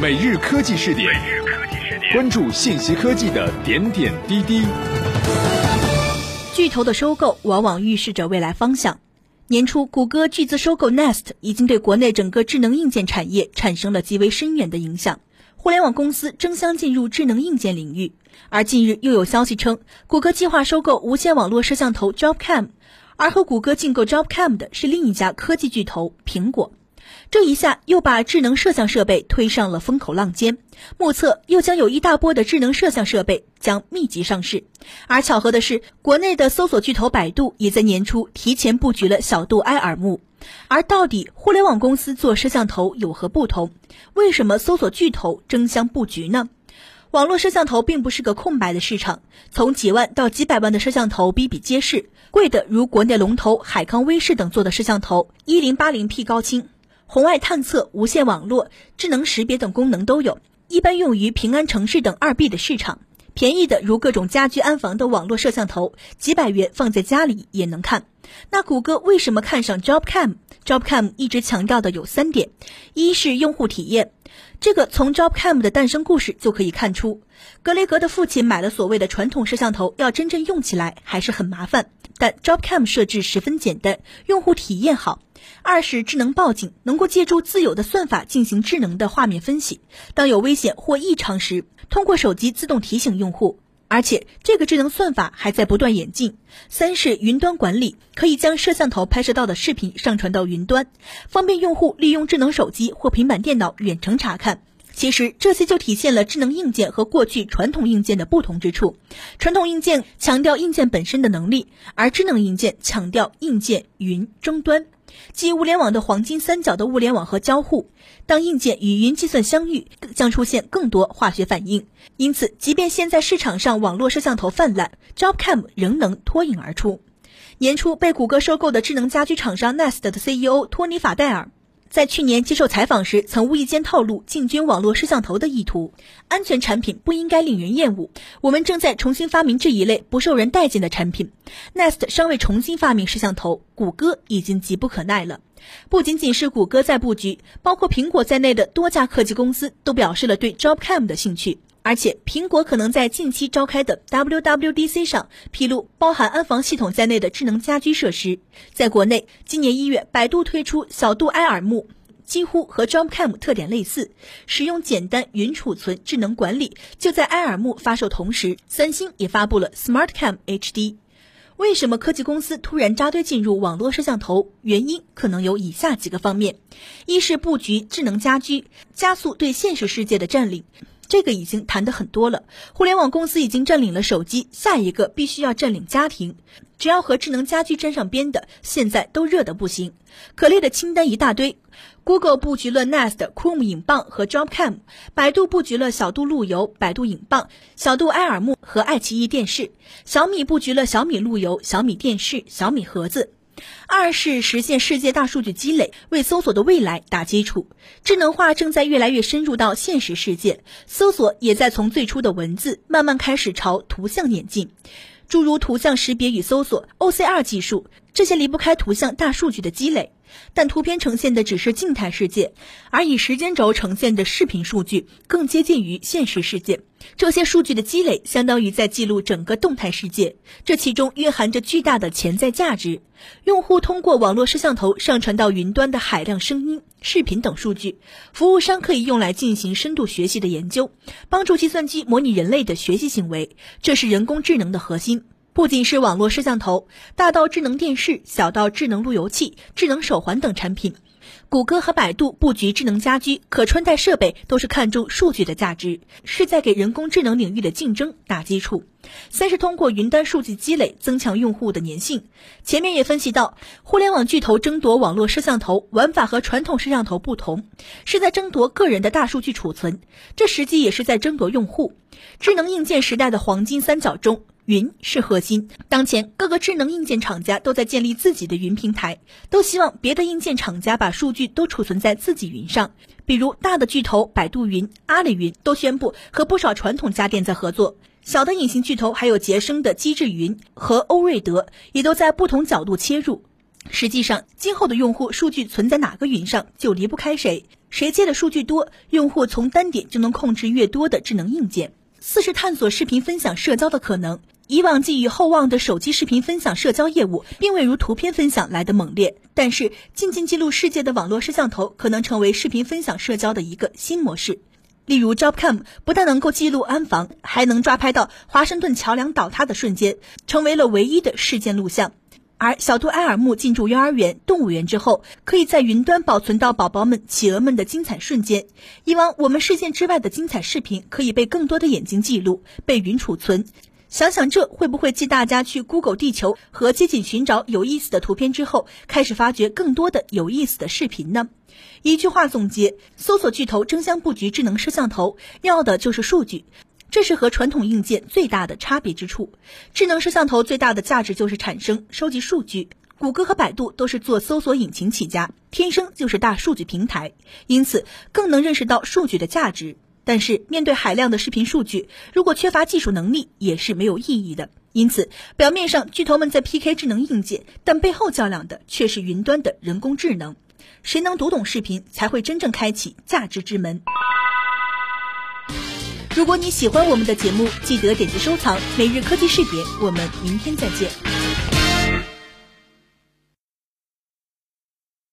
每日科技试点，关注信息科技的点点滴滴。巨头的收购往往预示着未来方向。年初，谷歌巨资收购 Nest，已经对国内整个智能硬件产业产生了极为深远的影响。互联网公司争相进入智能硬件领域，而近日又有消息称，谷歌计划收购无线网络摄像头 Jobcam，而和谷歌竞购 Jobcam 的是另一家科技巨头苹果。这一下又把智能摄像设备推上了风口浪尖，目测又将有一大波的智能摄像设备将密集上市。而巧合的是，国内的搜索巨头百度也在年初提前布局了小度埃尔木。而到底互联网公司做摄像头有何不同？为什么搜索巨头争相布局呢？网络摄像头并不是个空白的市场，从几万到几百万的摄像头比比皆是，贵的如国内龙头海康威视等做的摄像头，一零八零 P 高清。红外探测、无线网络、智能识别等功能都有，一般用于平安城市等二 B 的市场。便宜的如各种家居安防的网络摄像头，几百元放在家里也能看。那谷歌为什么看上 Jobcam？Jobcam 一直强调的有三点：一是用户体验，这个从 Jobcam 的诞生故事就可以看出，格雷格的父亲买了所谓的传统摄像头，要真正用起来还是很麻烦。但 Jobcam 设置十分简单，用户体验好。二是智能报警，能够借助自有的算法进行智能的画面分析，当有危险或异常时，通过手机自动提醒用户。而且这个智能算法还在不断演进。三是云端管理，可以将摄像头拍摄到的视频上传到云端，方便用户利用智能手机或平板电脑远程查看。其实这些就体现了智能硬件和过去传统硬件的不同之处。传统硬件强调硬件本身的能力，而智能硬件强调硬件、云、终端。即物联网的黄金三角的物联网和交互，当硬件与云计算相遇，将出现更多化学反应。因此，即便现在市场上网络摄像头泛滥，Jobcam 仍能脱颖而出。年初被谷歌收购的智能家居厂商 Nest 的 CEO 托尼·法戴尔。在去年接受采访时，曾无意间透露进军网络摄像头的意图。安全产品不应该令人厌恶，我们正在重新发明这一类不受人待见的产品。Nest 尚未重新发明摄像头，谷歌已经急不可耐了。不仅仅是谷歌在布局，包括苹果在内的多家科技公司都表示了对 Jobcam 的兴趣。而且，苹果可能在近期召开的 WWDC 上披露包含安防系统在内的智能家居设施。在国内，今年一月，百度推出小度埃尔木，几乎和 Jobcam 特点类似，使用简单云储存、智能管理。就在埃尔木发售同时，三星也发布了 SmartCam HD。为什么科技公司突然扎堆进入网络摄像头？原因可能有以下几个方面：一是布局智能家居，加速对现实世界的占领。这个已经谈得很多了。互联网公司已经占领了手机，下一个必须要占领家庭。只要和智能家居沾上边的，现在都热得不行。可列的清单一大堆。Google 布局了 Nest、Chrome 影棒和 Jobcam，百度布局了小度路由、百度影棒、小度埃尔木和爱奇艺电视，小米布局了小米路由、小米电视、小米盒子。二是实现世界大数据积累，为搜索的未来打基础。智能化正在越来越深入到现实世界，搜索也在从最初的文字慢慢开始朝图像演进。诸如图像识别与搜索、OCR 技术，这些离不开图像大数据的积累。但图片呈现的只是静态世界，而以时间轴呈现的视频数据更接近于现实世界。这些数据的积累相当于在记录整个动态世界，这其中蕴含着巨大的潜在价值。用户通过网络摄像头上传到云端的海量声音、视频等数据，服务商可以用来进行深度学习的研究，帮助计算机模拟人类的学习行为。这是人工智能的核心。不仅是网络摄像头，大到智能电视，小到智能路由器、智能手环等产品，谷歌和百度布局智能家居、可穿戴设备，都是看重数据的价值，是在给人工智能领域的竞争打基础。三是通过云端数据积累，增强用户的粘性。前面也分析到，互联网巨头争夺网络摄像头玩法和传统摄像头不同，是在争夺个人的大数据储存，这实际也是在争夺用户。智能硬件时代的黄金三角中。云是核心。当前，各个智能硬件厂家都在建立自己的云平台，都希望别的硬件厂家把数据都储存在自己云上。比如，大的巨头百度云、阿里云都宣布和不少传统家电在合作。小的隐形巨头还有杰生的机智云和欧瑞德，也都在不同角度切入。实际上，今后的用户数据存在哪个云上，就离不开谁。谁接的数据多，用户从单点就能控制越多的智能硬件。四是探索视频分享社交的可能。以往寄予厚望的手机视频分享社交业务，并未如图片分享来的猛烈。但是，静静记录世界的网络摄像头可能成为视频分享社交的一个新模式。例如，JobCam 不但能够记录安防，还能抓拍到华盛顿桥梁倒塌的瞬间，成为了唯一的事件录像。而小兔埃尔木进驻幼儿园、动物园之后，可以在云端保存到宝宝们、企鹅们的精彩瞬间。以往我们视线之外的精彩视频，可以被更多的眼睛记录、被云储存。想想这会不会继大家去 Google 地球和街景寻找有意思的图片之后，开始发掘更多的有意思的视频呢？一句话总结：搜索巨头争相布局智能摄像头，要的就是数据，这是和传统硬件最大的差别之处。智能摄像头最大的价值就是产生、收集数据。谷歌和百度都是做搜索引擎起家，天生就是大数据平台，因此更能认识到数据的价值。但是，面对海量的视频数据，如果缺乏技术能力，也是没有意义的。因此，表面上巨头们在 PK 智能硬件，但背后较量的却是云端的人工智能。谁能读懂视频，才会真正开启价值之门。如果你喜欢我们的节目，记得点击收藏。每日科技视点，我们明天再见。